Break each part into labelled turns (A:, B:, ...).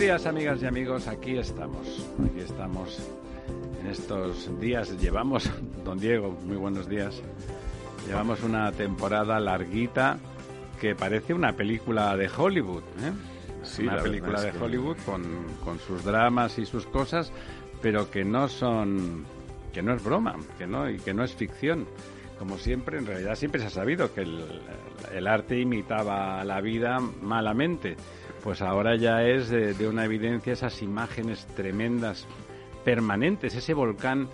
A: Días, amigas y amigos. Aquí estamos. Aquí estamos. En estos días llevamos, don Diego, muy buenos días. Llevamos una temporada larguita que parece una película de Hollywood. ¿eh?
B: Sí,
A: una
B: la
A: película de
B: es que-
A: Hollywood con, con sus dramas y sus cosas, pero que no son, que no es broma, que no y que no es ficción. Como siempre, en realidad siempre se ha sabido que el, el arte imitaba la vida malamente. Pues ahora ya es de, una evidencia esas imágenes tremendas, permanentes, ese volcán,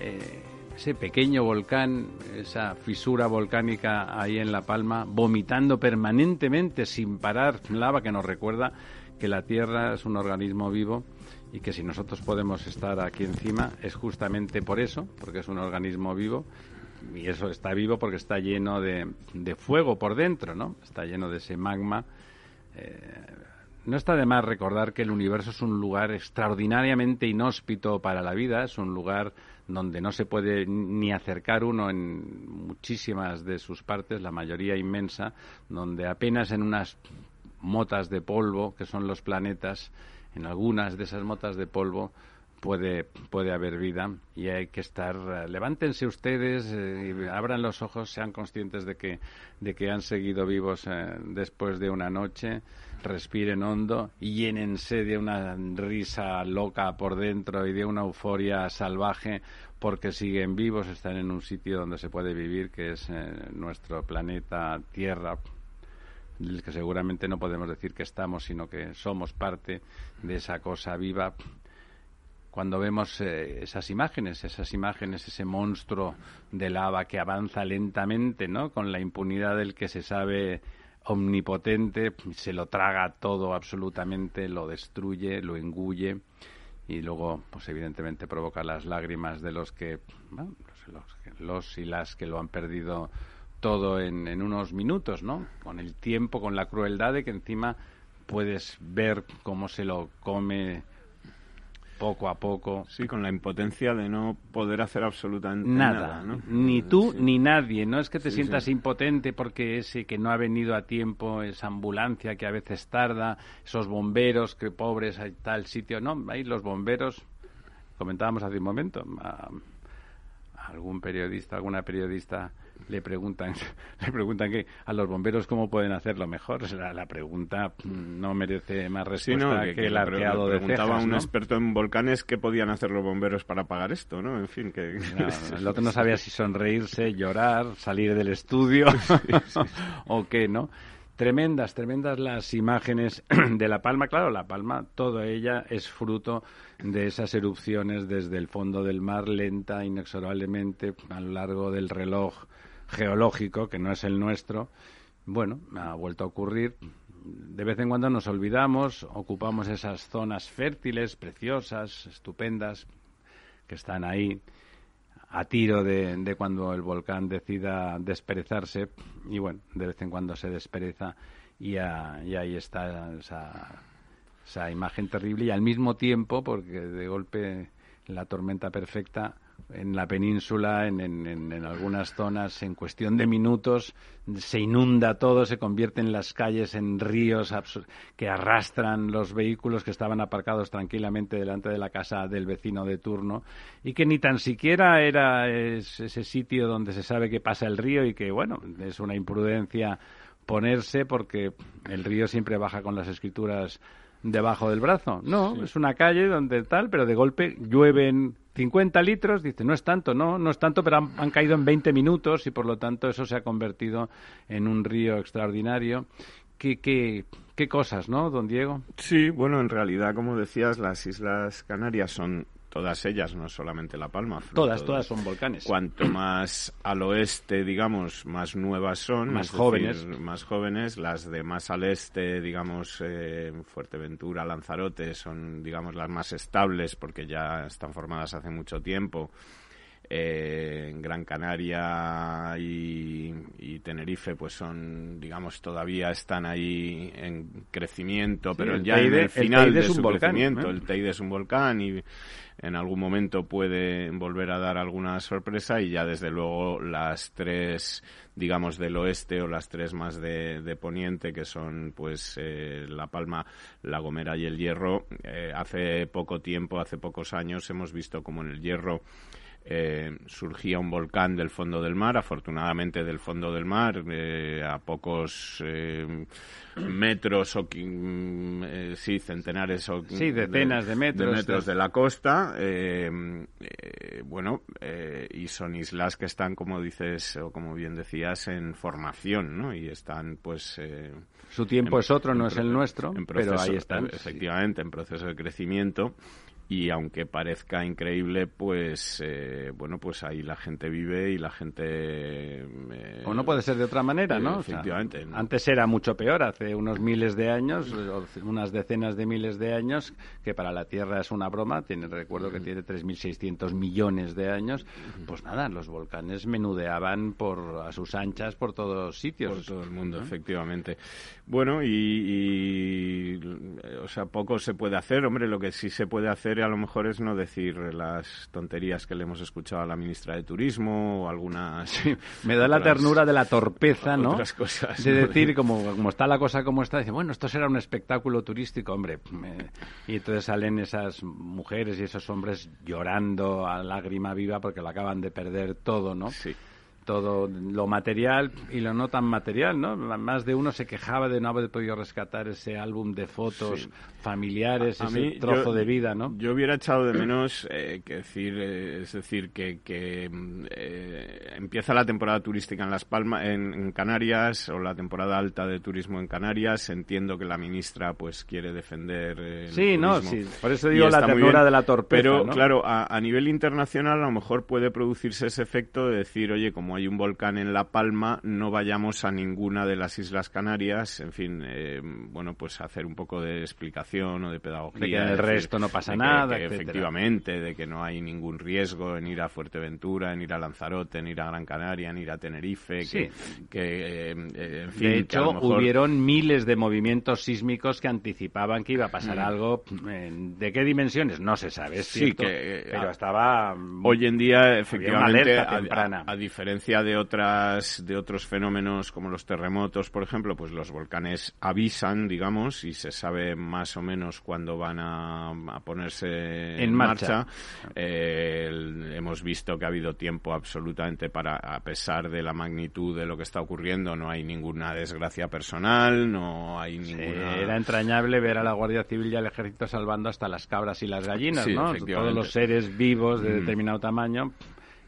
A: eh, ese pequeño volcán, esa fisura volcánica ahí en La Palma, vomitando permanentemente, sin parar, lava que nos recuerda que la Tierra es un organismo vivo y que si nosotros podemos estar aquí encima es justamente por eso, porque es un organismo vivo y eso está vivo porque está lleno de, de fuego por dentro, ¿no? Está lleno de ese magma. Eh, no está de más recordar que el universo es un lugar extraordinariamente inhóspito para la vida, es un lugar donde no se puede ni acercar uno en muchísimas de sus partes, la mayoría inmensa, donde apenas en unas motas de polvo, que son los planetas, en algunas de esas motas de polvo puede, puede haber vida y hay que estar, eh, levántense ustedes, eh, abran los ojos, sean conscientes de que, de que han seguido vivos eh, después de una noche, respiren hondo y llénense de una risa loca por dentro y de una euforia salvaje porque siguen vivos, están en un sitio donde se puede vivir, que es eh, nuestro planeta Tierra, del que seguramente no podemos decir que estamos, sino que somos parte de esa cosa viva. Cuando vemos eh, esas imágenes, esas imágenes, ese monstruo de lava que avanza lentamente, ¿no? Con la impunidad del que se sabe omnipotente, se lo traga todo absolutamente, lo destruye, lo engulle y luego, pues evidentemente provoca las lágrimas de los que, bueno, los, y las que lo han perdido todo en, en unos minutos, ¿no? Con el tiempo, con la crueldad de que encima puedes ver cómo se lo come poco a poco.
B: Sí, con la impotencia de no poder hacer absolutamente
A: Nada,
B: nada, ¿no?
A: ni tú
B: Sí.
A: ni nadie. No es que te
B: Sí,
A: sientas
B: sí.
A: impotente porque ese que no ha venido a tiempo, esa ambulancia que a veces tarda, esos bomberos que pobres hay tal sitio. No, ahí los bomberos, comentábamos hace un momento, a, a algún periodista, alguna periodista le preguntan, le preguntan que a los bomberos cómo pueden hacerlo mejor. La pregunta mm, no merece más
B: Sí,
A: respuesta
B: no,
A: que,
B: que,
A: el arqueado de
B: preguntaba
A: cejas,
B: a un
A: ¿no?
B: experto en volcanes qué podían hacer los bomberos para pagar esto, ¿no? En fin, que...
A: No, el otro no sabía si sonreírse, llorar, salir del estudio o qué, ¿no? Tremendas, tremendas las imágenes de La Palma. Claro, La Palma, toda ella es fruto de esas erupciones desde el fondo del mar, lenta, inexorablemente, a lo largo del reloj geológico, que no es el nuestro. Bueno, ha vuelto a ocurrir. De vez en cuando nos olvidamos, ocupamos esas zonas fértiles, preciosas, estupendas, que están ahí a tiro de, de cuando el volcán decida desperezarse y bueno, de vez en cuando se despereza y, a- y ahí está esa, esa imagen terrible y al mismo tiempo, porque de golpe la tormenta perfecta en la península, en, en- en- algunas zonas, en cuestión de minutos, se inunda todo, se convierte en las calles en ríos que arrastran los vehículos que estaban aparcados tranquilamente delante de la casa del vecino de turno y que ni tan siquiera era es- ese sitio donde se sabe que pasa el río y que, bueno, es una imprudencia ponerse porque el río siempre baja con las escrituras debajo del brazo. No, es una calle donde tal, pero de golpe llueven 50 litros, dice, no es tanto, no, no es tanto, pero han, caído en 20 minutos y por lo tanto eso se ha convertido en un río extraordinario. ¿Qué, qué, qué cosas, no, don Diego?
B: Sí, bueno, en realidad, como decías, las Islas Canarias son todas ellas, no solamente La Palma.
A: Todas, todas son volcanes.
B: Cuanto más al oeste, digamos, más nuevas son.
A: Más jóvenes.
B: más jóvenes. Las de más al este, digamos, eh, Fuerteventura, Lanzarote, son, digamos, las más estables porque ya están formadas hace mucho tiempo. Eh, en Gran Canaria y, Tenerife pues son digamos todavía están ahí en crecimiento pero ya en el final de su crecimiento. el Teide es un volcán y en algún momento puede volver a dar alguna sorpresa y ya desde luego las tres digamos del oeste o las tres más de, poniente que son pues eh, La Palma, La Gomera y el Hierro eh, hace poco tiempo hace pocos años hemos visto como en el Hierro eh, surgía un volcán del fondo del mar, afortunadamente del fondo del mar, eh, a pocos eh, metros o mm, sí, centenares o
A: sí, decenas de, metros,
B: de, la costa. bueno, y son islas que están, como dices o como bien decías, en formación, ¿no? Y están, pues.
A: Su tiempo es otro, no es el nuestro, pero ahí están.
B: Efectivamente, en proceso de crecimiento y aunque parezca increíble, pues eh, bueno, pues ahí la gente vive y la gente...
A: Eh, o no puede ser de otra manera, ¿no?
B: Efectivamente.
A: Antes era mucho peor, hace unos miles de años, unas decenas de miles de años, que para la Tierra es una broma, tiene recuerdo que tiene 3.600 millones de años, pues nada, los volcanes menudeaban por a sus anchas por todos sitios.
B: Por todo el mundo, efectivamente. Bueno, y, y, sea, poco se puede hacer, hombre, lo que sí se puede hacer a lo mejor es no decir las tonterías que le hemos escuchado a la ministra de Turismo o algunas...
A: me da la ternura de la torpeza, ¿no?
B: Otras cosas.
A: De decir, como, como está la cosa como está, dice, bueno, esto será un espectáculo turístico, hombre. Y entonces salen esas mujeres y esos hombres llorando a lágrima viva porque lo acaban de perder todo, ¿no?
B: Sí
A: todo lo material y lo no tan material, ¿no? Más de uno se quejaba de no haber podido rescatar ese álbum de fotos familiares, ese trozo de vida, ¿no?
B: Yo hubiera echado de menos, eh, que decir, eh, es decir, que, que eh, empieza la temporada turística en Las Palmas, en, Canarias, o la temporada alta de turismo en Canarias. Entiendo que la ministra, pues, quiere defender. El
A: sí, no, sí. Por eso digo la ternura de la torpeza.
B: Pero, claro, a, a nivel internacional, a lo mejor puede producirse ese efecto de decir, oye, como hay un volcán en La Palma, no vayamos a ninguna de las Islas Canarias, en fin, eh, bueno, pues hacer un poco de explicación o de pedagogía.
A: De que en el resto no pasa nada,
B: Efectivamente, de que no hay ningún riesgo en ir a Fuerteventura, en ir a Lanzarote, en ir a Gran Canaria, en ir a Tenerife, que, eh, en fin...
A: De hecho, hubieron miles de movimientos sísmicos que anticipaban que iba a pasar mm. algo. ¿De qué dimensiones? No se sabe, sí, que, pero estaba...
B: Hoy en día, efectivamente, a diferencia de otras de otros fenómenos como los terremotos, por ejemplo, pues los volcanes avisan, digamos, y se sabe más o menos cuándo van a, ponerse
A: en, marcha.
B: Eh, hemos visto que ha habido tiempo absolutamente para, a pesar de la magnitud de lo que está ocurriendo, no hay ninguna desgracia personal, no hay ninguna.
A: era entrañable ver a la Guardia Civil y al Ejército salvando hasta las cabras y las gallinas, ¿no? Todos los seres vivos de mm. determinado tamaño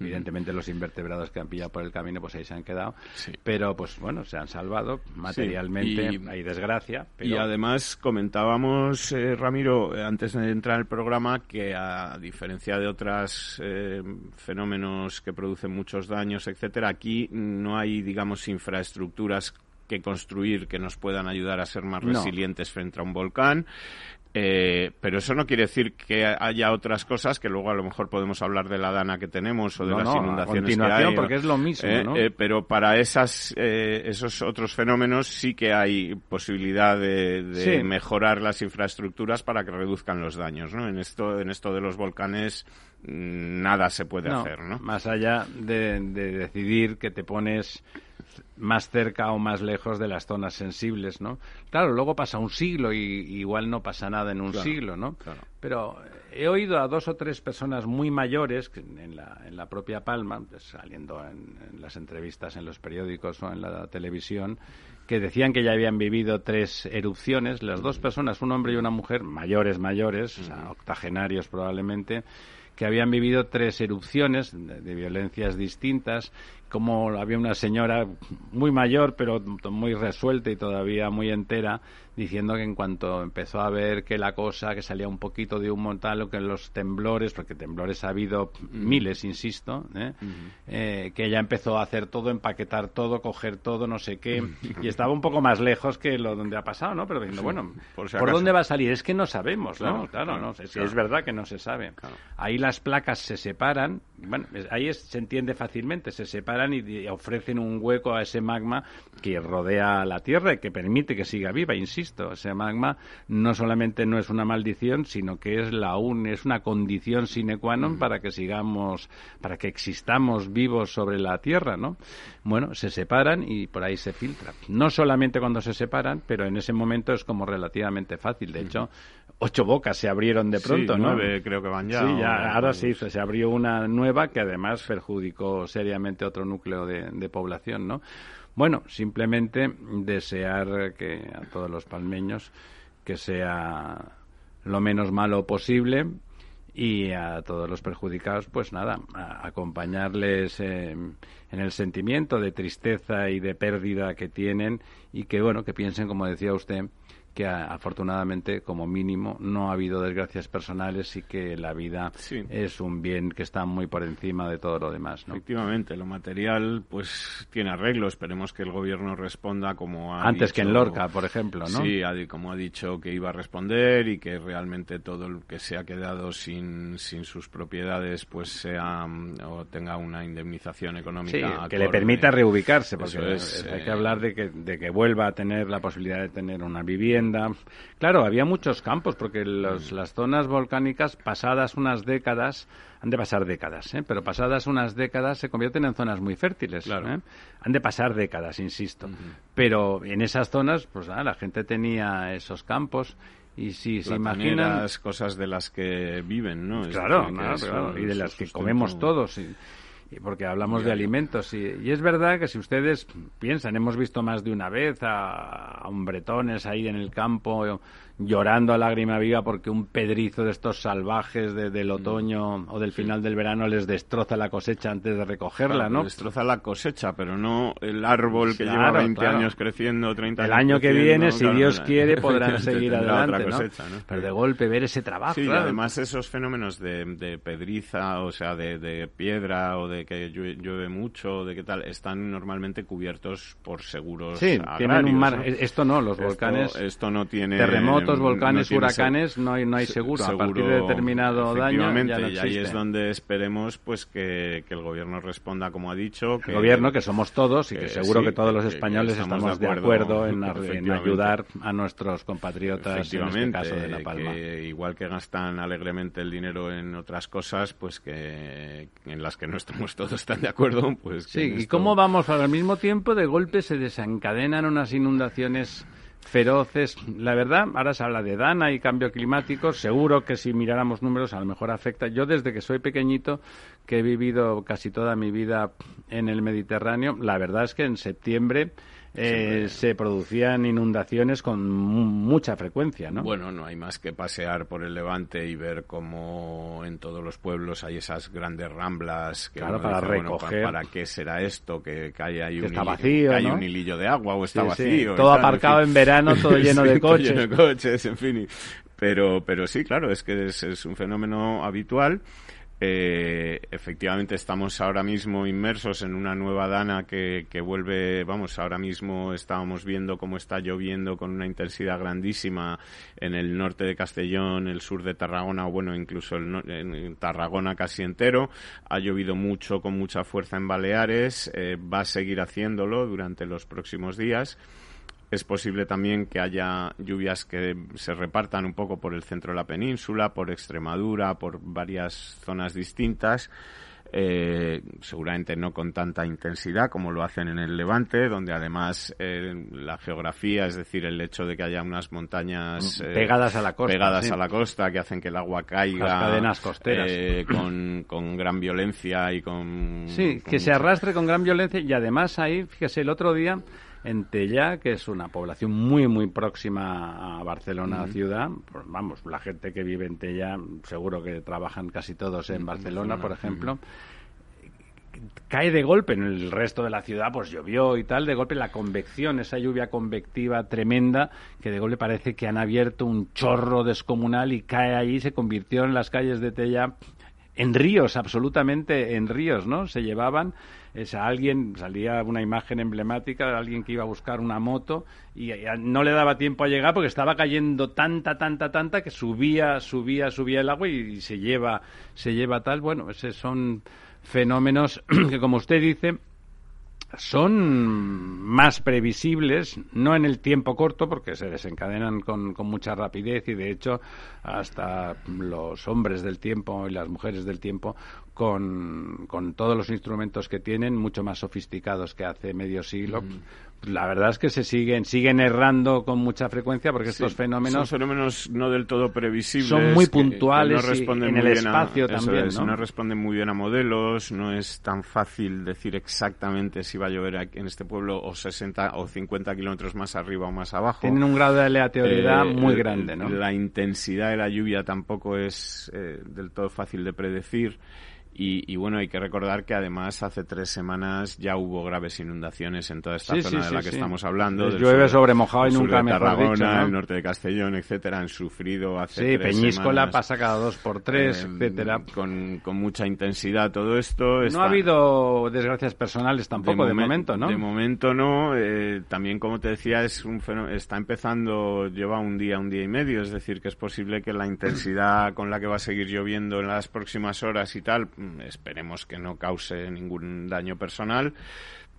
A: Evidentemente los invertebrados que han pillado por el camino pues ahí se han quedado. Pero pues bueno, se han salvado materialmente, hay desgracia.
B: Y además comentábamos, eh, Ramiro, antes de entrar al programa, que a diferencia de otros eh, fenómenos que producen muchos daños, etcétera, aquí no hay, digamos, infraestructuras que construir que nos puedan ayudar a ser más resilientes frente a un volcán. Eh, pero eso no quiere decir que haya otras cosas que luego a lo mejor podemos hablar de la dana que tenemos o de las inundaciones que hay.
A: porque es lo mismo,
B: eh, eh, pero para esas, esos otros fenómenos sí que hay posibilidad de, mejorar las infraestructuras para que reduzcan los daños, ¿no? En esto, en esto de los volcanes mm, nada se puede hacer, ¿no?
A: Más allá de decidir que te pones más cerca o más lejos de las zonas sensibles, ¿no? Claro, luego pasa un siglo y igual no pasa nada en un siglo, ¿no? Pero he oído a dos o tres personas muy mayores en la, en la propia Palma, pues, saliendo en, las entrevistas en los periódicos o en la televisión, que decían que ya habían vivido tres erupciones, las dos personas, un hombre y una mujer, mayores, mayores, octogenarios probablemente, que habían vivido tres erupciones de, violencias distintas, como había una señora muy mayor, pero muy resuelta y todavía muy entera, diciendo que en cuanto empezó a ver que la cosa, que salía un poquito de humo tal, o que los temblores, porque temblores ha habido miles, insisto, ¿eh? Eh, que ella empezó a hacer todo, empaquetar todo, coger todo, no sé qué, y estaba un poco más lejos que lo donde ha pasado, ¿no? Pero diciendo, bueno, por, dónde va a salir? Es que no sabemos, ¿no? Claro, no, es verdad que no se sabe. Ahí las placas se separan, bueno, ahí se entiende fácilmente, se separan y, ofrecen un hueco a ese magma que rodea la Tierra y que permite que siga viva, insisto. Ese magma no solamente no es una maldición, sino que es la un, es una condición sine qua non para que sigamos, para que existamos vivos sobre la Tierra, ¿no? Bueno, se separan y por ahí se filtra. No solamente cuando se separan, pero en ese momento es como relativamente fácil. De hecho, ocho bocas se abrieron de pronto, ¿no?
B: creo que van ya.
A: Sí, ya, ahora sí, se abrió una nueva que además perjudicó seriamente otro núcleo de, población, ¿no? Bueno, simplemente desear que a todos los palmeños que sea lo menos malo posible y a todos los perjudicados, pues nada, acompañarles en el sentimiento de tristeza y de pérdida que tienen y que, bueno, que piensen, como decía usted, que afortunadamente, como mínimo, no ha habido desgracias personales y que la vida es un bien que está muy por encima de todo lo demás.
B: Efectivamente, lo material pues tiene arreglo. Esperemos que el gobierno responda como ha
A: Antes que en Lorca, por ejemplo, ¿no?
B: Sí, como ha dicho que iba a responder y que realmente todo el que se ha quedado sin, sin sus propiedades pues sea o tenga una indemnización económica.
A: que le permita reubicarse, porque hay que eh, hablar de que, de que vuelva a tener la posibilidad de tener una vivienda Claro, había muchos campos, porque mm. las zonas volcánicas, pasadas unas décadas, han de pasar décadas, ¿eh? pero pasadas unas décadas se convierten en zonas muy fértiles. ¿eh? Han de pasar décadas, insisto. Pero en esas zonas, pues la gente tenía esos campos. Y si se imaginan
B: las cosas de las que viven, ¿no?
A: Claro, claro, y de las que comemos todos porque hablamos de alimentos. Y, es verdad que si ustedes piensan, hemos visto más de una vez a, a hombretones ahí en el campo llorando a lágrima viva porque un pedrizo de estos salvajes del mm. otoño o del final del verano les destroza la cosecha antes de recogerla, ¿no?
B: Destroza la cosecha, pero no el árbol que lleva 20 años creciendo, 30
A: años
B: El
A: año que viene, si Dios quiere, podrán seguir adelante, ¿no? Pero de golpe ver ese trabajo,
B: Sí, además esos fenómenos de, pedriza, o sea, de, piedra o de que llueve, mucho, de qué tal, están normalmente cubiertos por seguros Sí, tienen un mar...
A: Esto no, los volcanes...
B: Esto no tiene...
A: Terremotos volcanes, huracanes, no hay, no hay seguro. A partir de determinado daño ya no
B: Y ahí es donde esperemos pues que, el gobierno responda como ha dicho.
A: Que, el gobierno, que somos todos y que, seguro que todos los españoles estamos, de acuerdo, en, ayudar a nuestros compatriotas en este caso de La Palma.
B: igual que gastan alegremente el dinero en otras cosas, pues que en las que no estamos todos tan de acuerdo, pues
A: Sí, y cómo vamos al mismo tiempo de golpe se desencadenan unas inundaciones feroces. La verdad, ahora se habla de Dana y cambio climático. Seguro que si miráramos números, a lo mejor afecta. Yo, desde que soy pequeñito, que he vivido casi toda mi vida en el Mediterráneo, la verdad es que en septiembre eh, se producían inundaciones con mucha frecuencia, ¿no?
B: Bueno, no hay más que pasear por el Levante y ver cómo en todos los pueblos hay esas grandes ramblas que
A: claro, para recoger.
B: ¿para, qué será esto? Que, hay, hay, un,
A: vacío,
B: hay un hilillo de agua o está vacío.
A: Todo aparcado en, verano, todo lleno de coches.
B: lleno de coches, en fin. Pero, pero sí, claro, es que es un fenómeno habitual eh, efectivamente estamos ahora mismo inmersos en una nueva dana que, que, vuelve, vamos, ahora mismo estábamos viendo cómo está lloviendo con una intensidad grandísima en el norte de Castellón, el sur de Tarragona, o bueno, incluso en Tarragona casi entero. Ha llovido mucho, con mucha fuerza en Baleares, eh, va a seguir haciéndolo durante los próximos días. Es posible también que haya lluvias que se repartan un poco por el centro de la península, por Extremadura, por varias zonas distintas. eh, seguramente no con tanta intensidad como lo hacen en el Levante, donde además eh, la geografía, es decir, el hecho de que haya unas montañas
A: mm, pegadas a la costa,
B: pegadas a la costa que hacen que el agua caiga,
A: Las cadenas costeras,
B: con, con gran violencia y con
A: sí, que se arrastre con gran violencia y además ahí, fíjese, el otro día en Tella, que es una población muy, muy próxima a Barcelona ciudad. Pues vamos, la gente que vive en Tella, seguro que trabajan casi todos en Barcelona, por ejemplo. Cae de golpe en el resto de la ciudad, pues llovió y tal, de golpe la convección, esa lluvia convectiva tremenda, que de golpe parece que han abierto un chorro descomunal y cae ahí, se convirtió en las calles de Tella en ríos, absolutamente en ríos, ¿no? Se llevaban es a alguien, salía una imagen emblemática de alguien que iba a buscar una moto y no le daba tiempo a llegar porque estaba cayendo tanta, tanta, tanta que subía, subía, subía el agua y, se lleva, se lleva tal. Bueno, esos son fenómenos que, como usted dice, son más previsibles, no en el tiempo corto, porque se desencadenan con, con, mucha rapidez y, de hecho, hasta los hombres del tiempo y las mujeres del tiempo con, con, todos los instrumentos que tienen, mucho más sofisticados que hace medio siglo. La verdad es que se siguen, siguen errando con mucha frecuencia porque estos fenómenos...
B: Son fenómenos no del todo previsibles.
A: Son muy puntuales no responden en el espacio también,
B: ¿no? responden muy bien a modelos, no es tan fácil decir exactamente si va a llover en este pueblo o 60 o 50 kilómetros más arriba o más abajo.
A: Tienen un grado de aleatoriedad
B: eh,
A: muy grande, ¿no?
B: La intensidad de la lluvia tampoco es eh, del todo fácil de predecir. Y, bueno, hay que recordar que además hace tres semanas ya hubo graves inundaciones en toda esta zona de la que estamos hablando.
A: Llueve sobre mojado y nunca
B: de
A: Tarragona,
B: el norte de Castellón, etcétera, han sufrido hace
A: Sí, Peñíscola pasa cada dos por tres, em, etcétera.
B: Con, con, mucha intensidad todo esto.
A: No ha habido desgracias personales tampoco de, momento, ¿no?
B: De momento no. Eh, también, como te decía, es un está empezando, lleva un día, un día y medio, es decir, que es posible que la intensidad con la que va a seguir lloviendo en las próximas horas y tal esperemos que no cause ningún daño personal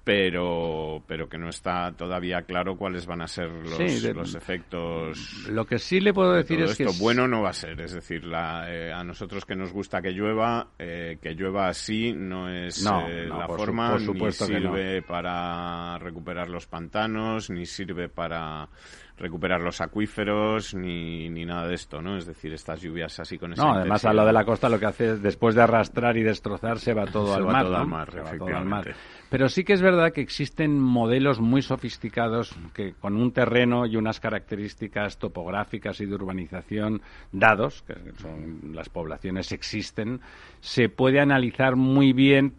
B: pero pero que no está todavía claro cuáles van a ser los, los efectos.
A: Lo que sí le puedo decir es
B: esto. que bueno no va a ser, es decir, la, eh, a nosotros que nos gusta que llueva, eh, que llueva así no es eh, la forma, ni sirve para recuperar los pantanos, ni sirve para recuperar los acuíferos ni, ni nada de esto, ¿no? Es decir, estas lluvias así con esa
A: No, además a lo de la costa lo que hace es, después de arrastrar y destrozar, se va todo, al,
B: mar,
A: todo
B: al mar. todo al mar.
A: Pero sí que es verdad que existen modelos muy sofisticados que con un terreno y unas características topográficas y de urbanización dados, que son las poblaciones existen, se puede analizar muy bien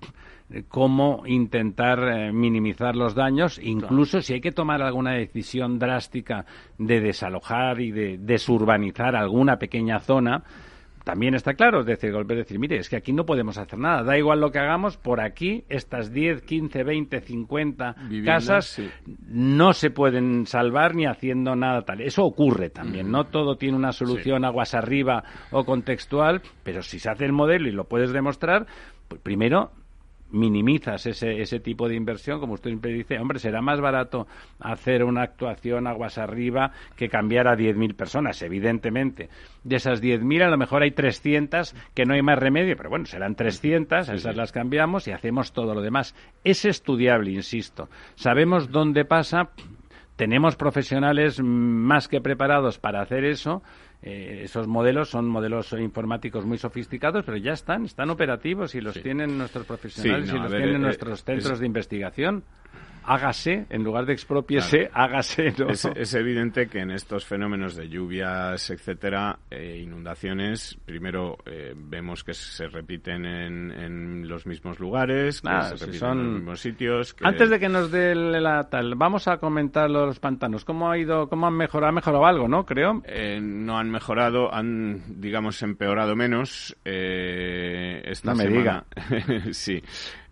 A: cómo intentar eh, minimizar los daños, incluso si hay que tomar alguna decisión drástica de desalojar y de desurbanizar alguna pequeña zona, también está claro, es decir, golpe decir, mire, es que aquí no podemos hacer nada, da igual lo que hagamos, por aquí estas 10, 15, 20, 50 casas no se pueden salvar ni haciendo nada tal. Eso ocurre también, no todo tiene una solución aguas arriba o contextual, pero si se hace el modelo y lo puedes demostrar, pues primero minimizas ese, ese tipo de inversión, como usted siempre dice, hombre, será más barato hacer una actuación aguas arriba que cambiar a 10.000 personas, evidentemente. De esas 10.000 a lo mejor hay 300 que no hay más remedio, pero bueno, serán 300, esas las cambiamos y hacemos todo lo demás. Es estudiable, insisto. Sabemos dónde pasa, tenemos profesionales más que preparados para hacer eso eh, esos modelos son modelos informáticos muy sofisticados, pero ya están, están operativos y los tienen nuestros profesionales y los tienen eh, nuestros centros de investigación hágase, en lugar de expropiese, hágase.
B: Es, evidente que en estos fenómenos de lluvias, etcétera, eh, inundaciones, primero eh, vemos que se repiten en, los mismos lugares, que se repiten en los mismos sitios.
A: Antes de que nos dé la tal, vamos a comentar los pantanos. ¿Cómo ha ido, cómo han mejorado? Ha mejorado algo, ¿no? Creo.
B: Eh, no han mejorado, han, digamos, empeorado menos. esta
A: no me
B: diga. sí.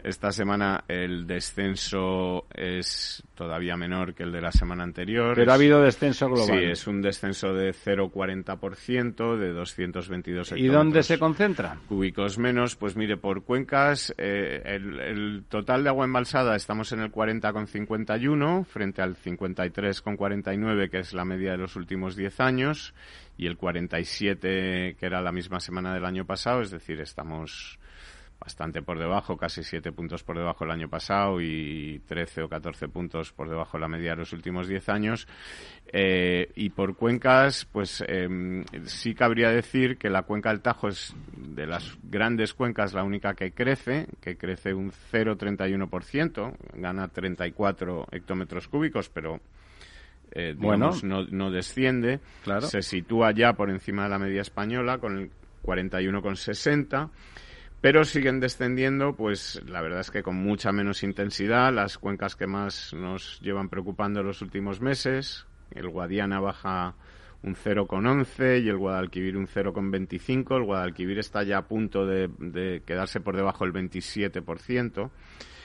B: Esta semana el descenso es todavía menor que el de la semana anterior.
A: Pero ha habido descenso global.
B: Sí, es un descenso de 0,40%, de 222
A: ¿Y dónde se concentra?
B: Cúbicos menos. Pues mire, por cuencas, eh, el, total de agua embalsada estamos en el 40,51 frente al 53,49 que es la media de los últimos 10 años y el 47 que era la misma semana del año pasado, es decir, estamos bastante por debajo, casi 7 puntos por debajo el año pasado y 13 o 14 puntos por debajo de la media de los últimos 10 años. Eh, y por cuencas, pues em, sí cabría decir que la cuenca del Tajo es de las grandes cuencas la única que crece, que crece un 0,31%, gana 34 hectómetros cúbicos, pero eh, bueno, no, no desciende. Claro. Se sitúa ya por encima de la media española con el 41,60 pero siguen descendiendo, pues la verdad es que con mucha menos intensidad, las cuencas que más nos llevan preocupando en los últimos meses, el Guadiana baja un 0,11 y el Guadalquivir un 0,25. El Guadalquivir está ya a punto de, de quedarse por debajo del 27%.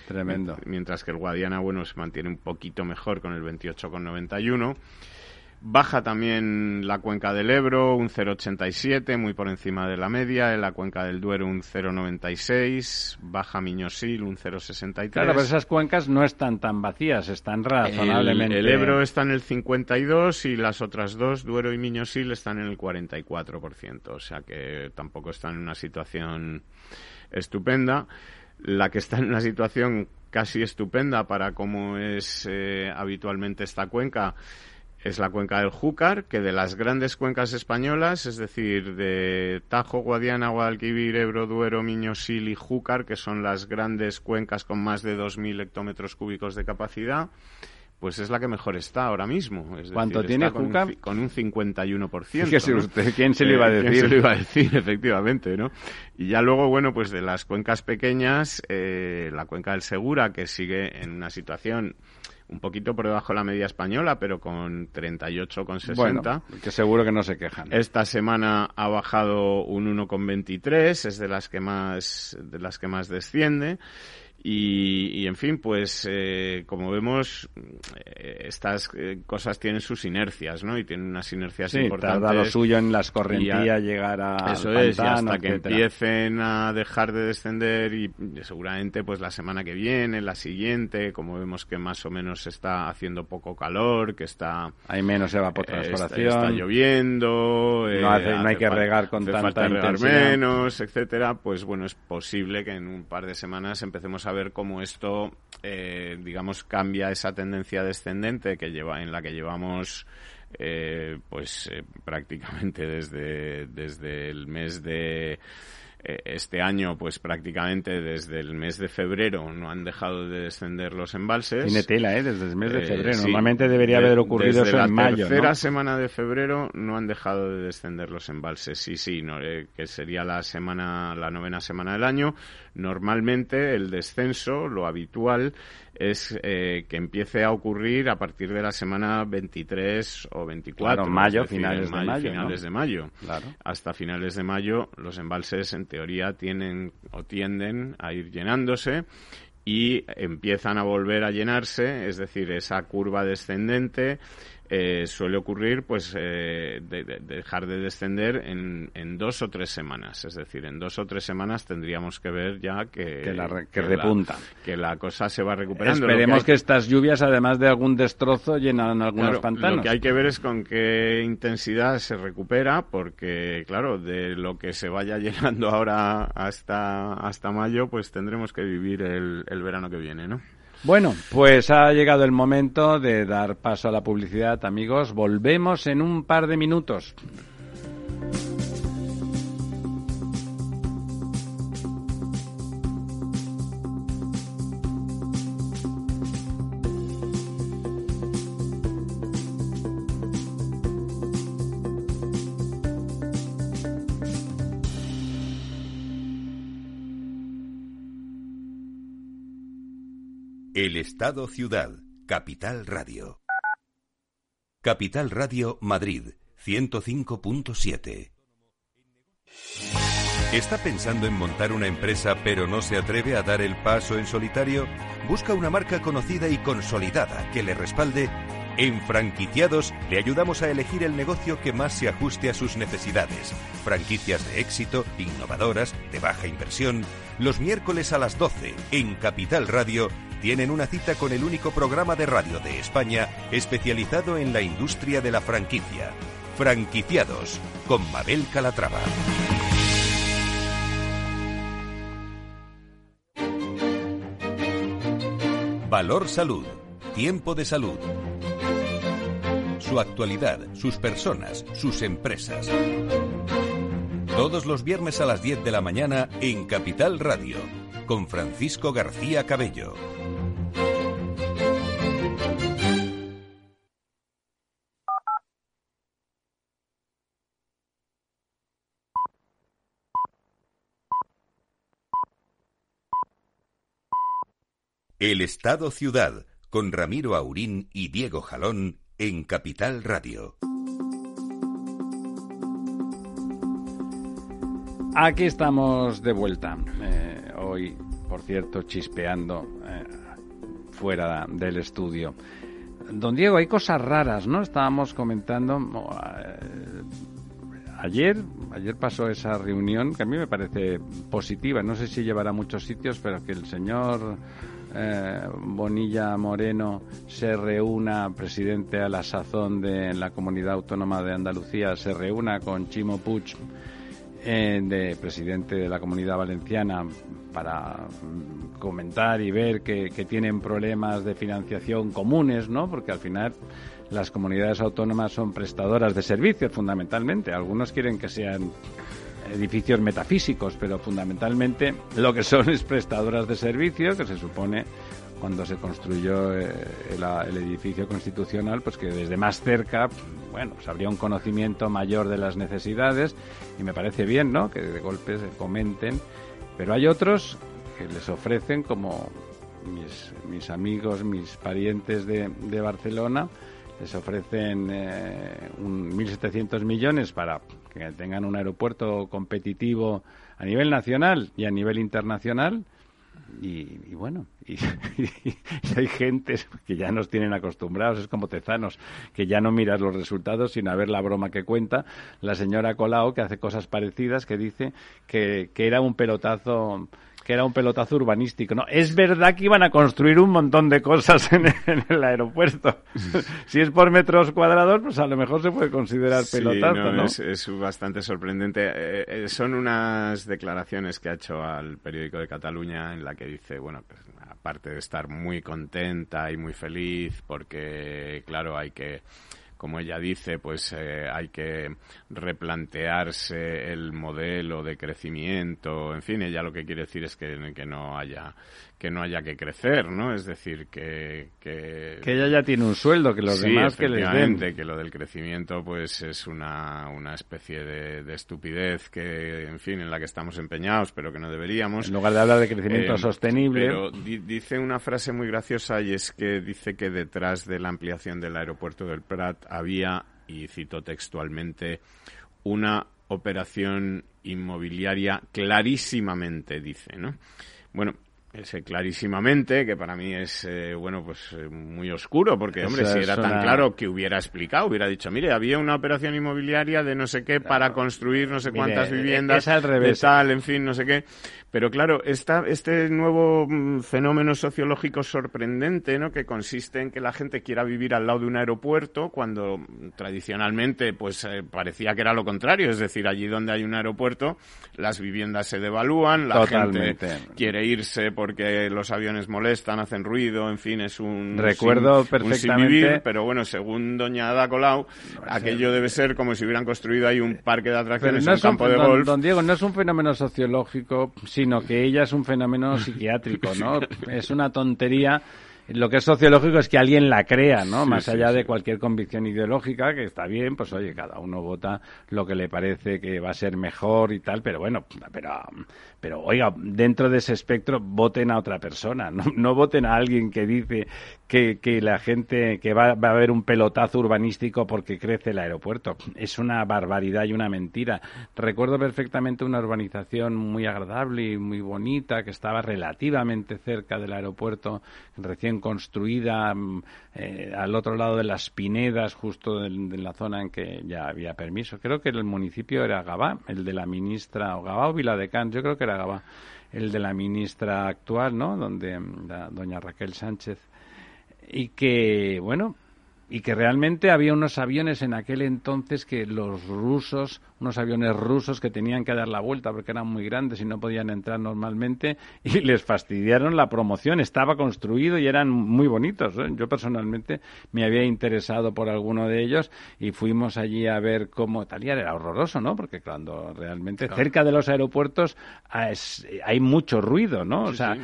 A: Tremendo.
B: Mientras que el Guadiana, bueno, se mantiene un poquito mejor con el 28,91. Baja también la cuenca del Ebro, un 0,87, muy por encima de la media. En la cuenca del Duero, un 0,96. Baja Miñosil, un 0,63.
A: Claro, pero esas cuencas no están tan vacías, están razonablemente.
B: El, Ebro está en el 52 y las otras dos, Duero y Miñosil, están en el 44%. O sea que tampoco están en una situación estupenda. La que está en una situación casi estupenda para cómo es eh, habitualmente esta cuenca es la cuenca del Júcar, que de las grandes cuencas españolas, es decir, de Tajo, Guadiana, Guadalquivir, Ebro, Duero, Miñosil y Júcar, que son las grandes cuencas con más de 2.000 hectómetros cúbicos de capacidad, pues es la que mejor está ahora mismo. Es
A: ¿Cuánto tiene Júcar?
B: Con un 51%.
A: Fíjese usted, ¿quién se lo iba a decir?
B: ¿Quién se lo iba a decir, efectivamente, no? Y ya luego, bueno, pues de las cuencas pequeñas, eh, la cuenca del Segura, que sigue en una situación un poquito por debajo de la media española, pero con 38,60.
A: Bueno, que seguro que no se quejan.
B: Esta semana ha bajado un 1,23, es de las que más de las que más desciende. Y, en fin, pues eh, como vemos, eh, estas eh, cosas tienen sus inercias, ¿no? Y tienen unas inercias
A: sí,
B: importantes.
A: Tarda lo suyo en las correntías llegar a.
B: Eso es, y hasta que empiecen a dejar de descender y seguramente pues la semana que viene, la siguiente, como vemos que más o menos está haciendo poco calor, que está.
A: Hay menos evapotranspiración.
B: Está, está lloviendo.
A: No, no hay que regar con tanta
B: regar menos, etcétera. Pues bueno, es posible que en un par de semanas empecemos a a ver cómo esto, eh, digamos, cambia esa tendencia descendente que lleva, en la que llevamos eh, pues eh, prácticamente desde, desde el mes de este año, pues prácticamente desde el mes de febrero no han dejado de descender los embalses.
A: Tiene tela, ¿eh? Desde el mes de febrero. Normalmente debería haber ocurrido eso en mayo.
B: La tercera semana de febrero no han dejado de descender los embalses. Sí, sí, no, eh, que sería la semana, la novena semana del año. Normalmente el descenso, lo habitual, es eh, que empiece a ocurrir a partir de la semana 23 o 24.
A: Claro, mayo, finales de mayo.
B: Finales de mayo.
A: Claro.
B: Hasta finales de mayo los embalses en teoría tienen o tienden a ir llenándose y empiezan a volver a llenarse, es decir, esa curva descendente eh, suele ocurrir pues eh, de, dejar de descender en, en, dos o tres semanas. Es decir en dos o tres semanas tendríamos que ver ya que
A: que, la, que, repunta.
B: que la cosa se va recuperando.
A: Esperemos que, estas lluvias además de algún destrozo llenan algunos pantanos
B: lo que hay que ver es con qué intensidad se recupera porque claro de lo que se vaya llenando ahora hasta hasta mayo pues tendremos que vivir el, el verano que viene no
A: bueno, pues ha llegado el momento de dar paso a la publicidad, amigos. Volvemos en un par de minutos.
C: El Estado Ciudad, Capital Radio. Capital Radio Madrid, 105.7. ¿Está pensando en montar una empresa pero no se atreve a dar el paso en solitario? Busca una marca conocida y consolidada que le respalde. En Franquiciados le ayudamos a elegir el negocio que más se ajuste a sus necesidades. Franquicias de éxito, innovadoras, de baja inversión. Los miércoles a las 12 en Capital Radio tienen una cita con el único programa de radio de España especializado en la industria de la franquicia. Franquiciados con Mabel Calatrava. Valor Salud. Tiempo de salud. Su actualidad, sus personas, sus empresas. Todos los viernes a las 10 de la mañana en Capital Radio con Francisco García Cabello. El Estado Ciudad, con Ramiro Aurín y Diego Jalón en Capital Radio.
A: Aquí estamos de vuelta. Eh, hoy, por cierto, chispeando eh, fuera del estudio. Don Diego, hay cosas raras, ¿no? Estábamos comentando eh, ayer, ayer pasó esa reunión que a mí me parece positiva. No sé si llevará a muchos sitios, pero que el señor eh, Bonilla Moreno se reúna, presidente a la sazón de la Comunidad Autónoma de Andalucía, se reúna con Chimo Puig, eh, de presidente de la Comunidad Valenciana, para mm, comentar y ver que, tienen problemas de financiación comunes, ¿no? Porque al final las comunidades autónomas son prestadoras de servicios fundamentalmente. Algunos quieren que sean edificios metafísicos, pero fundamentalmente lo que son es prestadoras de servicios, que se supone cuando se construyó eh, el, edificio constitucional, pues que desde más cerca, bueno, pues habría un conocimiento mayor de las necesidades y me parece bien, ¿no? Que de golpe se comenten, pero hay otros que les ofrecen como mis, mis amigos, mis parientes de, de Barcelona, les ofrecen eh, un 1.700 millones para que tengan un aeropuerto competitivo a nivel nacional y a nivel internacional. Y, bueno, y, hay gente que ya nos tienen acostumbrados, es como Tezanos, que ya no miras los resultados sino a ver la broma que cuenta. La señora Colau, que hace cosas parecidas, que dice que, que era un pelotazo que era un pelotazo urbanístico. No, es verdad que iban a construir un montón de cosas en, el aeropuerto. si es por metros cuadrados, pues a lo mejor se puede considerar pelotazo, ¿no?
B: Es, bastante sorprendente. Eh, eh, son unas declaraciones que ha hecho al periódico de Cataluña en la que dice, bueno, pues, aparte de estar muy contenta y muy feliz, porque, claro, hay que como ella dice, pues eh, hay que replantearse el modelo de crecimiento, en fin, ella lo que quiere decir es que, que no haya que no haya que crecer, ¿no? Es decir, que...
A: Que, ella ya tiene un sueldo, que los demás que les den.
B: que lo del crecimiento pues es una, una especie de, estupidez que, en fin, en la que estamos empeñados, pero que no deberíamos.
A: En lugar de hablar de crecimiento eh, sostenible...
B: Pero dice una frase muy graciosa y es que dice que detrás de la ampliación del aeropuerto del Prat había, y cito textualmente, una operación inmobiliaria clarísimamente, dice, ¿no? Bueno, ese clarísimamente, que para mí es, eh, bueno, pues eh, muy oscuro, porque, hombre, si era tan claro que hubiera explicado, hubiera dicho, mire, había una operación inmobiliaria de no sé qué para construir no sé cuántas viviendas,
A: al revés.
B: de tal, en fin, no sé qué. Pero claro, esta, este nuevo mm, fenómeno sociológico sorprendente, ¿no? Que consiste en que la gente quiera vivir al lado de un aeropuerto cuando tradicionalmente, pues, eh, parecía que era lo contrario. Es decir, allí donde hay un aeropuerto, las viviendas se devalúan, la gente quiere irse porque los aviones molestan, hacen ruido, en fin, es un...
A: Recuerdo perfectamente...
B: pero bueno, según doña Ada Colau, aquello debe ser como si hubieran construido ahí un parque de atracciones, un campo de golf.
A: Don Diego, no es un fenómeno sociológico sino que ella es un fenómeno psiquiátrico, ¿no? Es una tontería lo que es sociológico es que alguien la crea, ¿no? Más allá de cualquier convicción ideológica, que está bien, pues oye, cada uno vota lo que le parece que va a ser mejor y tal, pero bueno, pero pero oiga, dentro de ese espectro voten a otra persona, no, voten a alguien que dice que, que la gente, que va, va, a haber un pelotazo urbanístico porque crece el aeropuerto. Es una barbaridad y una mentira. Recuerdo perfectamente una urbanización muy agradable y muy bonita que estaba relativamente cerca del aeropuerto, recién construida mm, eh, al otro lado de las Pinedas, justo en, la zona en que ya había permiso. Creo que el municipio era Gabá, el de la ministra, o Gabá o Viladecans, yo creo que era Gabá, el de la ministra actual, ¿no? Donde la, doña Raquel Sánchez. Y que, bueno, y que realmente había unos aviones en aquel entonces que los rusos, unos aviones rusos que tenían que dar la vuelta porque eran muy grandes y no podían entrar normalmente y les fastidiaron la promoción. Estaba construido y eran muy bonitos. ¿eh? Yo personalmente me había interesado por alguno de ellos y fuimos allí a ver cómo Italia era horroroso, ¿no? Porque cuando realmente cerca de los aeropuertos ah, hay mucho ruido, ¿no? o sea,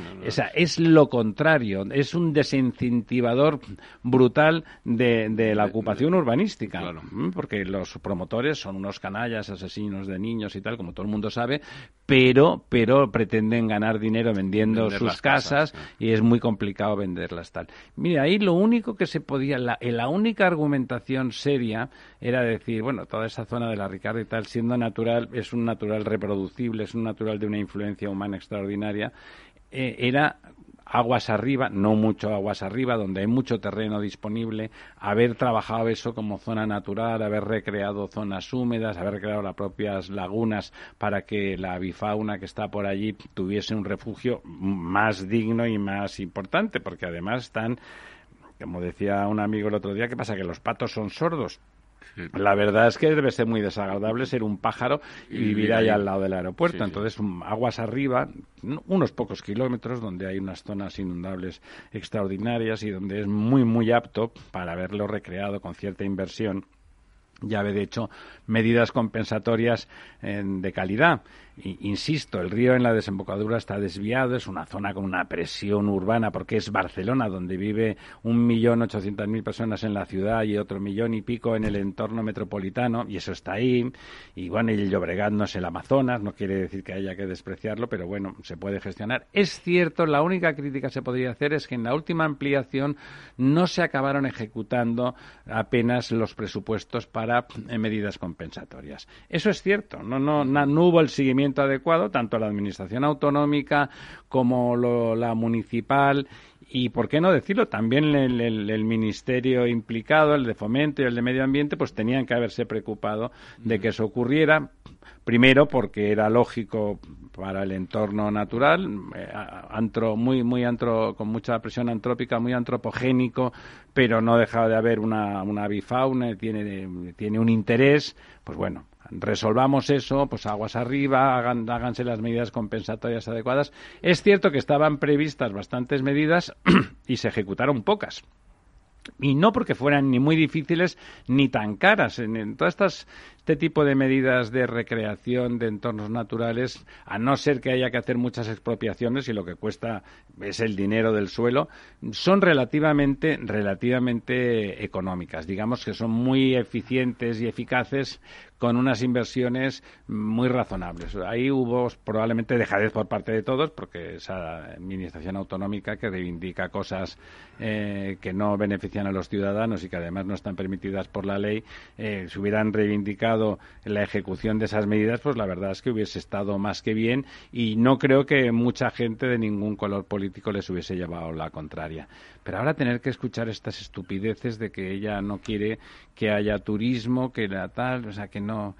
A: es lo contrario, es un desincentivador brutal de, de la ocupación urbanística, porque los promotores son unos canallas, asesinos de niños y tal, como todo el mundo sabe, pero, pero pretenden ganar dinero vendiendo sus casas, y es muy complicado venderlas tal. Mira, ahí lo único que se podía, la, la única argumentación seria era decir, bueno, toda esa zona de la Ricarda y tal, siendo natural, es un natural reproducible, es un natural de una influencia humana extraordinaria, eh, era aguas arriba, no mucho aguas arriba, donde hay mucho terreno disponible, haber trabajado eso como zona natural, haber recreado zonas húmedas, haber creado las propias lagunas para que la avifauna que está por allí tuviese un refugio más digno y más importante, porque además están, como decía un amigo el otro día, ¿qué pasa? Que los patos son sordos. La verdad es que debe ser muy desagradable ser un pájaro y, vivir ahí al lado del aeropuerto. Entonces, aguas arriba, unos pocos kilómetros, donde hay unas zonas inundables extraordinarias y donde es muy, muy apto para haberlo recreado con cierta inversión ya de hecho medidas compensatorias de calidad. Insisto, el río en la desembocadura está desviado, es una zona con una presión urbana porque es Barcelona, donde vive un millón ochocientas mil personas en la ciudad y otro millón y pico en el entorno metropolitano, y eso está ahí. Y bueno, el Llobregat no es el Amazonas, no quiere decir que haya que despreciarlo, pero bueno, se puede gestionar. Es cierto, la única crítica que se podría hacer es que en la última ampliación no se acabaron ejecutando apenas los presupuestos para eh, medidas compensatorias. Eso es cierto, no, no, no hubo el seguimiento adecuado, tanto la Administración autonómica como la municipal y por qué no decirlo también el, ministerio implicado el de fomento y el de medio ambiente pues tenían que haberse preocupado de que eso ocurriera. Primero porque era lógico para el entorno natural eh, antro, muy muy antro, con mucha presión antrópica muy antropogénico pero no dejaba de haber una, una bifauna tiene tiene un interés pues bueno resolvamos eso, pues aguas arriba, hagan, háganse las medidas compensatorias adecuadas. Es cierto que estaban previstas bastantes medidas y se ejecutaron pocas. Y no porque fueran ni muy difíciles ni tan caras. En, todas estas este tipo de medidas de recreación de entornos naturales, a no ser que haya que hacer muchas expropiaciones y lo que cuesta es el dinero del suelo, son relativamente, relativamente económicas. Digamos que son muy eficientes y eficaces con unas inversiones muy razonables. Ahí hubo probablemente dejadez por parte de todos, porque esa administración autonómica que reivindica cosas eh, que no benefician a los ciudadanos y que además no están permitidas por la ley, eh, se hubieran reivindicado la ejecución de esas medidas, pues la verdad es que hubiese estado más que bien y no creo que mucha gente de ningún color político les hubiese llevado la contraria. Pero ahora tener que escuchar estas estupideces de que ella no quiere que haya turismo, que la tal, o sea, que no